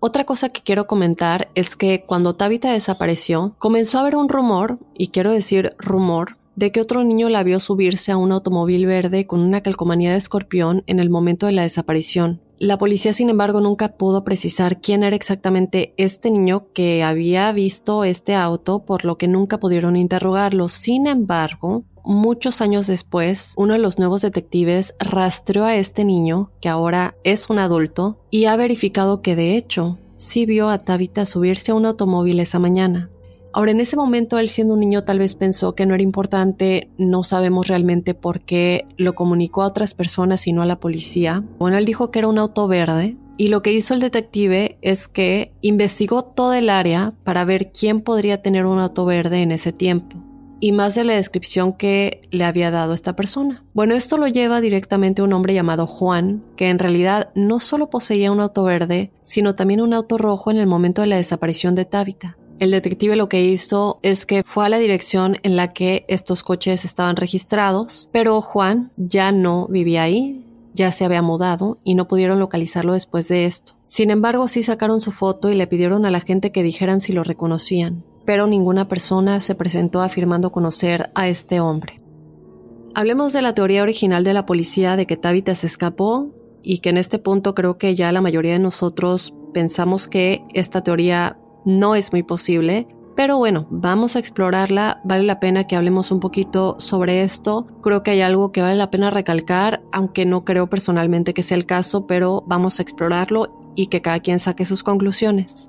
Otra cosa que quiero comentar es que cuando Tabitha desapareció, comenzó a haber un rumor, y quiero decir rumor, de que otro niño la vio subirse a un automóvil verde con una calcomanía de escorpión en el momento de la desaparición. La policía, sin embargo, nunca pudo precisar quién era exactamente este niño que había visto este auto, por lo que nunca pudieron interrogarlo. Sin embargo, muchos años después, uno de los nuevos detectives rastreó a este niño, que ahora es un adulto, y ha verificado que de hecho sí vio a Tabitha subirse a un automóvil esa mañana. Ahora, en ese momento, él siendo un niño tal vez pensó que no era importante, no sabemos realmente por qué lo comunicó a otras personas y no a la policía. Bueno, él dijo que era un auto verde, y lo que hizo el detective es que investigó toda el área para ver quién podría tener un auto verde en ese tiempo y más de la descripción que le había dado esta persona. Bueno, esto lo lleva directamente a un hombre llamado Juan, que en realidad no solo poseía un auto verde, sino también un auto rojo en el momento de la desaparición de Tabitha. El detective lo que hizo es que fue a la dirección en la que estos coches estaban registrados, pero Juan ya no vivía ahí, ya se había mudado y no pudieron localizarlo después de esto. Sin embargo, sí sacaron su foto y le pidieron a la gente que dijeran si lo reconocían pero ninguna persona se presentó afirmando conocer a este hombre. Hablemos de la teoría original de la policía de que Tabitha se escapó y que en este punto creo que ya la mayoría de nosotros pensamos que esta teoría no es muy posible, pero bueno, vamos a explorarla, vale la pena que hablemos un poquito sobre esto, creo que hay algo que vale la pena recalcar, aunque no creo personalmente que sea el caso, pero vamos a explorarlo y que cada quien saque sus conclusiones.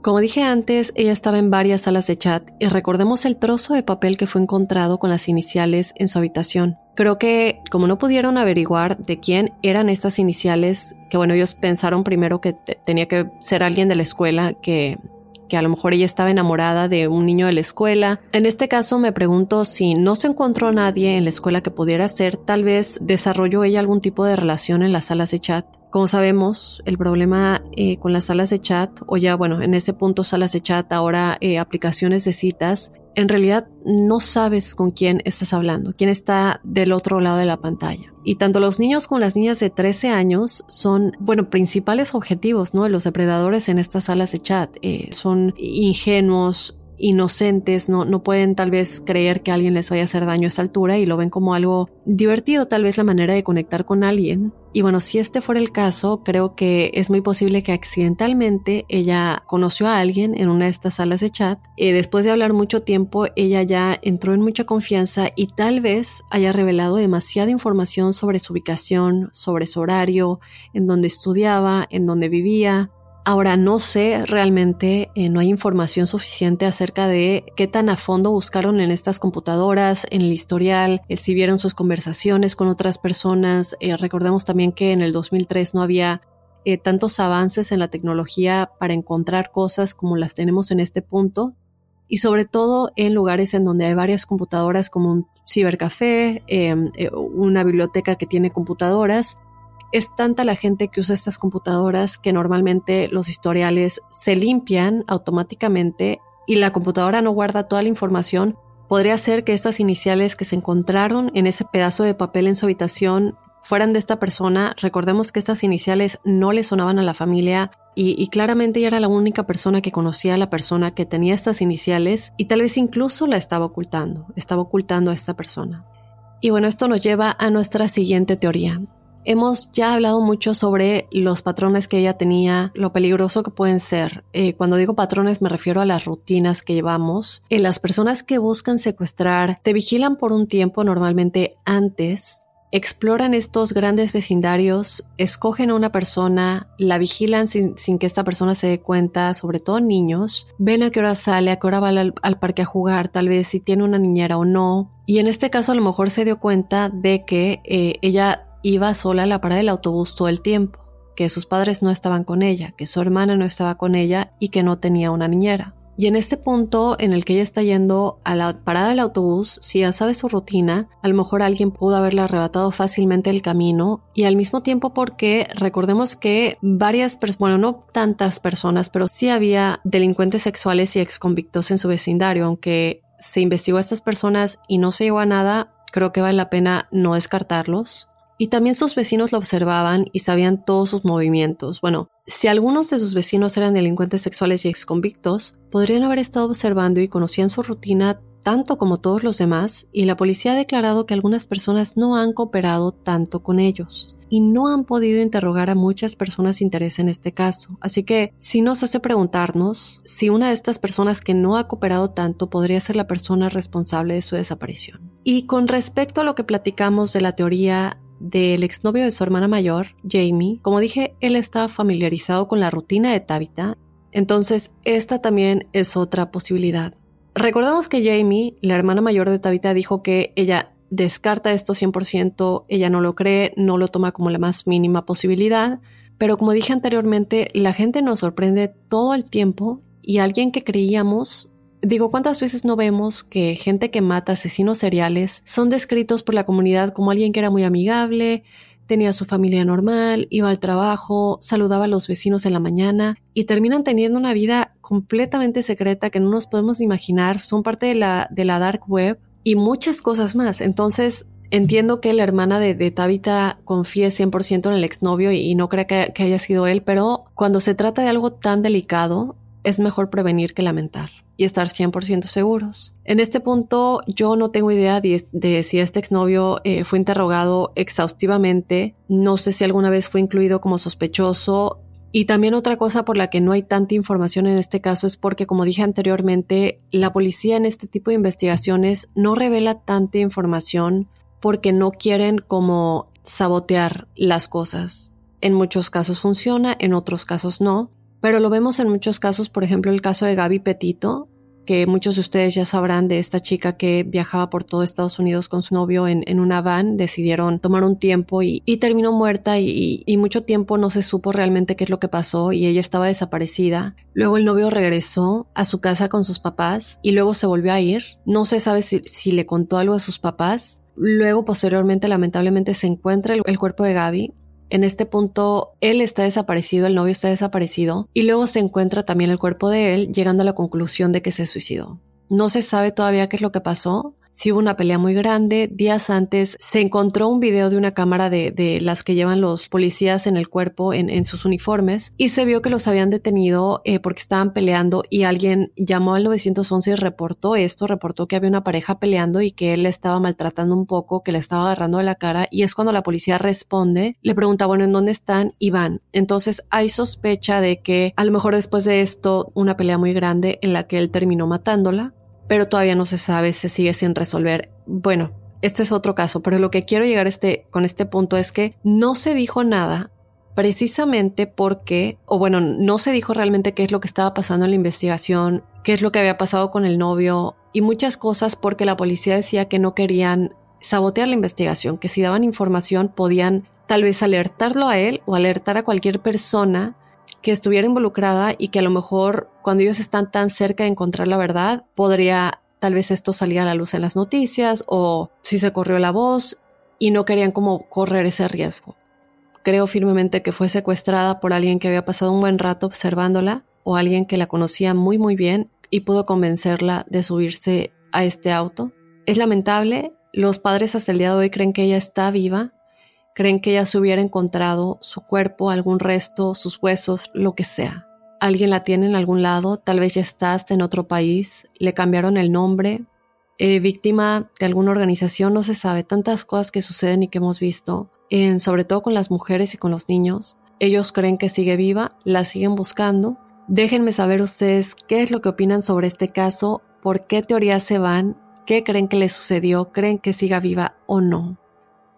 Como dije antes, ella estaba en varias salas de chat y recordemos el trozo de papel que fue encontrado con las iniciales en su habitación. Creo que como no pudieron averiguar de quién eran estas iniciales, que bueno, ellos pensaron primero que tenía que ser alguien de la escuela que que a lo mejor ella estaba enamorada de un niño de la escuela. En este caso me pregunto si no se encontró nadie en la escuela que pudiera ser, tal vez desarrolló ella algún tipo de relación en las salas de chat. Como sabemos, el problema eh, con las salas de chat, o ya bueno, en ese punto salas de chat, ahora eh, aplicaciones de citas, en realidad no sabes con quién estás hablando, quién está del otro lado de la pantalla. Y tanto los niños como las niñas de 13 años son, bueno, principales objetivos, ¿no? Los depredadores en estas salas de chat. Eh, son ingenuos, inocentes, no, no pueden tal vez creer que alguien les vaya a hacer daño a esa altura y lo ven como algo divertido, tal vez la manera de conectar con alguien. Y bueno, si este fuera el caso, creo que es muy posible que accidentalmente ella conoció a alguien en una de estas salas de chat. Y después de hablar mucho tiempo, ella ya entró en mucha confianza y tal vez haya revelado demasiada información sobre su ubicación, sobre su horario, en donde estudiaba, en donde vivía, Ahora no sé realmente, eh, no hay información suficiente acerca de qué tan a fondo buscaron en estas computadoras, en el historial, eh, si vieron sus conversaciones con otras personas. Eh, recordemos también que en el 2003 no había tantos avances en la tecnología para encontrar cosas como las tenemos en este punto. Y sobre todo en lugares en donde hay varias computadoras como un cibercafé, em, una biblioteca que tiene computadoras es tanta la gente que usa estas computadoras que normalmente los historiales se limpian automáticamente y la computadora no guarda toda la información. Podría ser que estas iniciales que se encontraron en ese pedazo de papel en su habitación fueran de esta persona. Recordemos que estas iniciales no le sonaban a la familia y, claramente ella era la única persona que conocía a la persona que tenía estas iniciales y tal vez incluso la estaba ocultando, estaba ocultando a esta persona. Y bueno, esto nos lleva a nuestra siguiente teoría. Hemos ya hablado mucho sobre los patrones que ella tenía, lo peligroso que pueden ser. Eh, cuando digo patrones me refiero a las rutinas que llevamos. Las personas que buscan secuestrar te vigilan por un tiempo normalmente antes exploran estos grandes vecindarios, escogen a una persona, la vigilan sin, que esta persona se dé cuenta, sobre todo niños, ven a qué hora sale, a qué hora va al, parque a jugar, tal vez si tiene una niñera o no. Y en este caso a lo mejor se dio cuenta de que eh, ella iba sola a la parada del autobús todo el tiempo. que sus padres no estaban con ella, que su hermana no estaba con ella y que no tenía una niñera. Y en este punto en el que ella está yendo a la parada del autobús, si ya sabe su rutina, a lo mejor alguien pudo haberle arrebatado fácilmente el camino y al mismo tiempo porque recordemos que varias personas, bueno, no tantas personas, pero sí había delincuentes sexuales y exconvictos en su vecindario, aunque se investigó a estas personas y no se llegó a nada, creo que vale la pena no descartarlos. Y también sus vecinos lo observaban y sabían todos sus movimientos. Bueno, si algunos de sus vecinos eran delincuentes sexuales y exconvictos, podrían haber estado observando y conocían su rutina tanto como todos los demás, y la policía ha declarado que algunas personas no han cooperado tanto con ellos y no han podido interrogar a muchas personas interés en este caso. Así que si nos hace preguntarnos si una de estas personas que no ha cooperado tanto podría ser la persona responsable de su desaparición. Y con respecto a lo que platicamos de la teoría del exnovio de su hermana mayor, Jamie, como dije, él está familiarizado con la rutina de Tabitha, entonces esta también es otra posibilidad. Recordamos que Jamie, la hermana mayor de Tabitha, dijo que ella descarta esto 100%, ella no lo cree, no lo toma como la más mínima posibilidad, pero como dije anteriormente, la gente nos sorprende todo el tiempo y alguien que creíamos Digo, ¿cuántas veces no vemos que gente que mata asesinos seriales son descritos por la comunidad como alguien que era muy amigable, tenía su familia normal, iba al trabajo, saludaba a los vecinos en la mañana y terminan teniendo una vida completamente secreta que no nos podemos imaginar, son parte de la, de la dark web y muchas cosas más. Entonces, entiendo que la hermana de, de Tabitha confíe 100% en el exnovio y, no que, que haya sido él, pero cuando se trata de algo tan delicado, es mejor prevenir que lamentar y estar 100% seguros. En este punto yo no tengo idea de, si este exnovio eh, fue interrogado exhaustivamente, no sé si alguna vez fue incluido como sospechoso y también otra cosa por la que no hay tanta información en este caso es porque, como dije anteriormente, la policía en este tipo de investigaciones no revela tanta información porque no quieren como sabotear las cosas. En muchos casos funciona, en otros casos no. Pero lo vemos en muchos casos, por ejemplo, el caso de Gaby Petito, que muchos de ustedes ya sabrán de esta chica que viajaba por todo Estados Unidos con su novio en, en una van, decidieron tomar un tiempo y, y terminó muerta y, y, mucho tiempo no se supo realmente qué es lo que pasó y ella estaba desaparecida. Luego el novio regresó a su casa con sus papás y luego se volvió a ir. No se sabe si, si le contó algo a sus papás. Luego, posteriormente, lamentablemente, se encuentra el, el cuerpo de Gaby en este punto, él está desaparecido, el novio está desaparecido, y luego se encuentra también el cuerpo de él, llegando a la conclusión de que se suicidó. No se sabe todavía qué es lo que pasó, si hubo una pelea muy grande. Días antes se encontró un video de una cámara de, de las que llevan los policías en el cuerpo, en, en, sus uniformes, y se vio que los habían detenido eh, porque estaban peleando y alguien llamó al 911 y reportó esto, reportó que había una pareja peleando y que él le estaba maltratando un poco, que le estaba agarrando de la cara, y es cuando la policía responde, le pregunta, bueno, ¿en dónde están? Y van. Entonces hay sospecha de que a lo mejor después de esto, una pelea muy grande en la que él terminó matándola, pero todavía no se sabe, se sigue sin resolver. Bueno, este es otro caso, pero lo que quiero llegar este, con este punto es que no se dijo nada precisamente porque, o bueno, no se dijo realmente qué es lo que estaba pasando en la investigación, qué es lo que había pasado con el novio y muchas cosas porque la policía decía que no querían sabotear la investigación, que si daban información podían tal vez alertarlo a él o alertar a cualquier persona que estuviera involucrada y que a lo mejor cuando ellos están tan cerca de encontrar la verdad, podría tal vez esto salir a la luz en las noticias o si se corrió la voz y no querían como correr ese riesgo. Creo firmemente que fue secuestrada por alguien que había pasado un buen rato observándola o alguien que la conocía muy muy bien y pudo convencerla de subirse a este auto. Es lamentable, los padres hasta el día de hoy creen que ella está viva, creen que ella se hubiera encontrado su cuerpo, algún resto, sus huesos, lo que sea. Alguien la tiene en algún lado, tal vez ya está hasta en otro país, le cambiaron el nombre, eh, víctima de alguna organización, no se sabe, tantas cosas que suceden y que hemos visto, en, sobre todo con las mujeres y con los niños. Ellos creen que sigue viva, la siguen buscando. Déjenme saber ustedes qué es lo que opinan sobre este caso, por qué teorías se van, qué creen que le sucedió, creen que siga viva o no.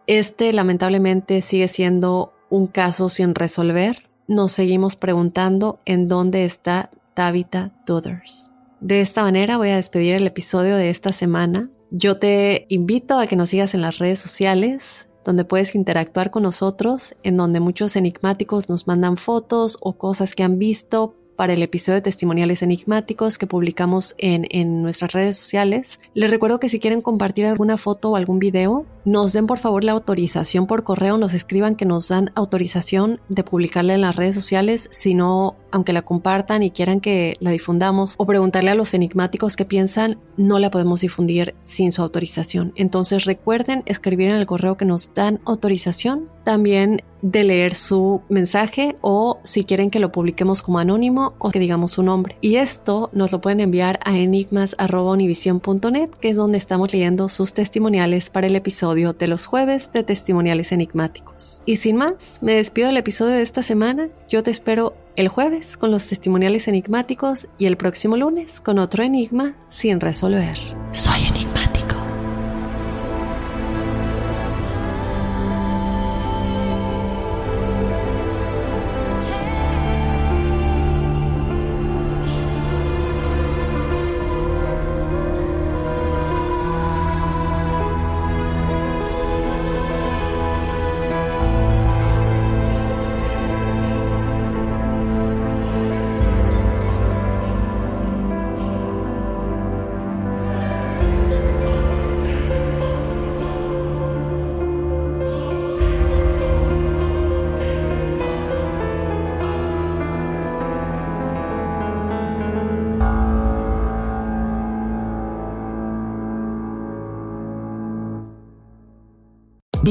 Este lamentablemente sigue siendo un caso sin resolver. Nos seguimos preguntando en dónde está Tabitha Duthers. De esta manera voy a despedir el episodio de esta semana. Yo te invito a que nos sigas en las redes sociales, donde puedes interactuar con nosotros, en donde muchos enigmáticos nos mandan fotos o cosas que han visto para el episodio de testimoniales enigmáticos que publicamos en, en, nuestras redes sociales. Les recuerdo que si quieren compartir alguna foto o algún video, nos den por favor la autorización por correo, nos escriban que nos dan autorización de publicarla en las redes sociales, si no, aunque la compartan y quieran que la difundamos, o preguntarle a los enigmáticos qué piensan, no la podemos difundir sin su autorización. Entonces recuerden escribir en el correo que nos dan autorización, también de leer su mensaje o si quieren que lo publiquemos como anónimo o que digamos su nombre. Y esto nos lo pueden enviar a enigmas.univision.net, que es donde estamos leyendo sus testimoniales para el episodio de los jueves de testimoniales enigmáticos. Y sin más, me despido del episodio de esta semana. Yo te espero el jueves con los testimoniales enigmáticos y el próximo lunes con otro enigma sin resolver. Soy enigmático.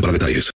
para detalles.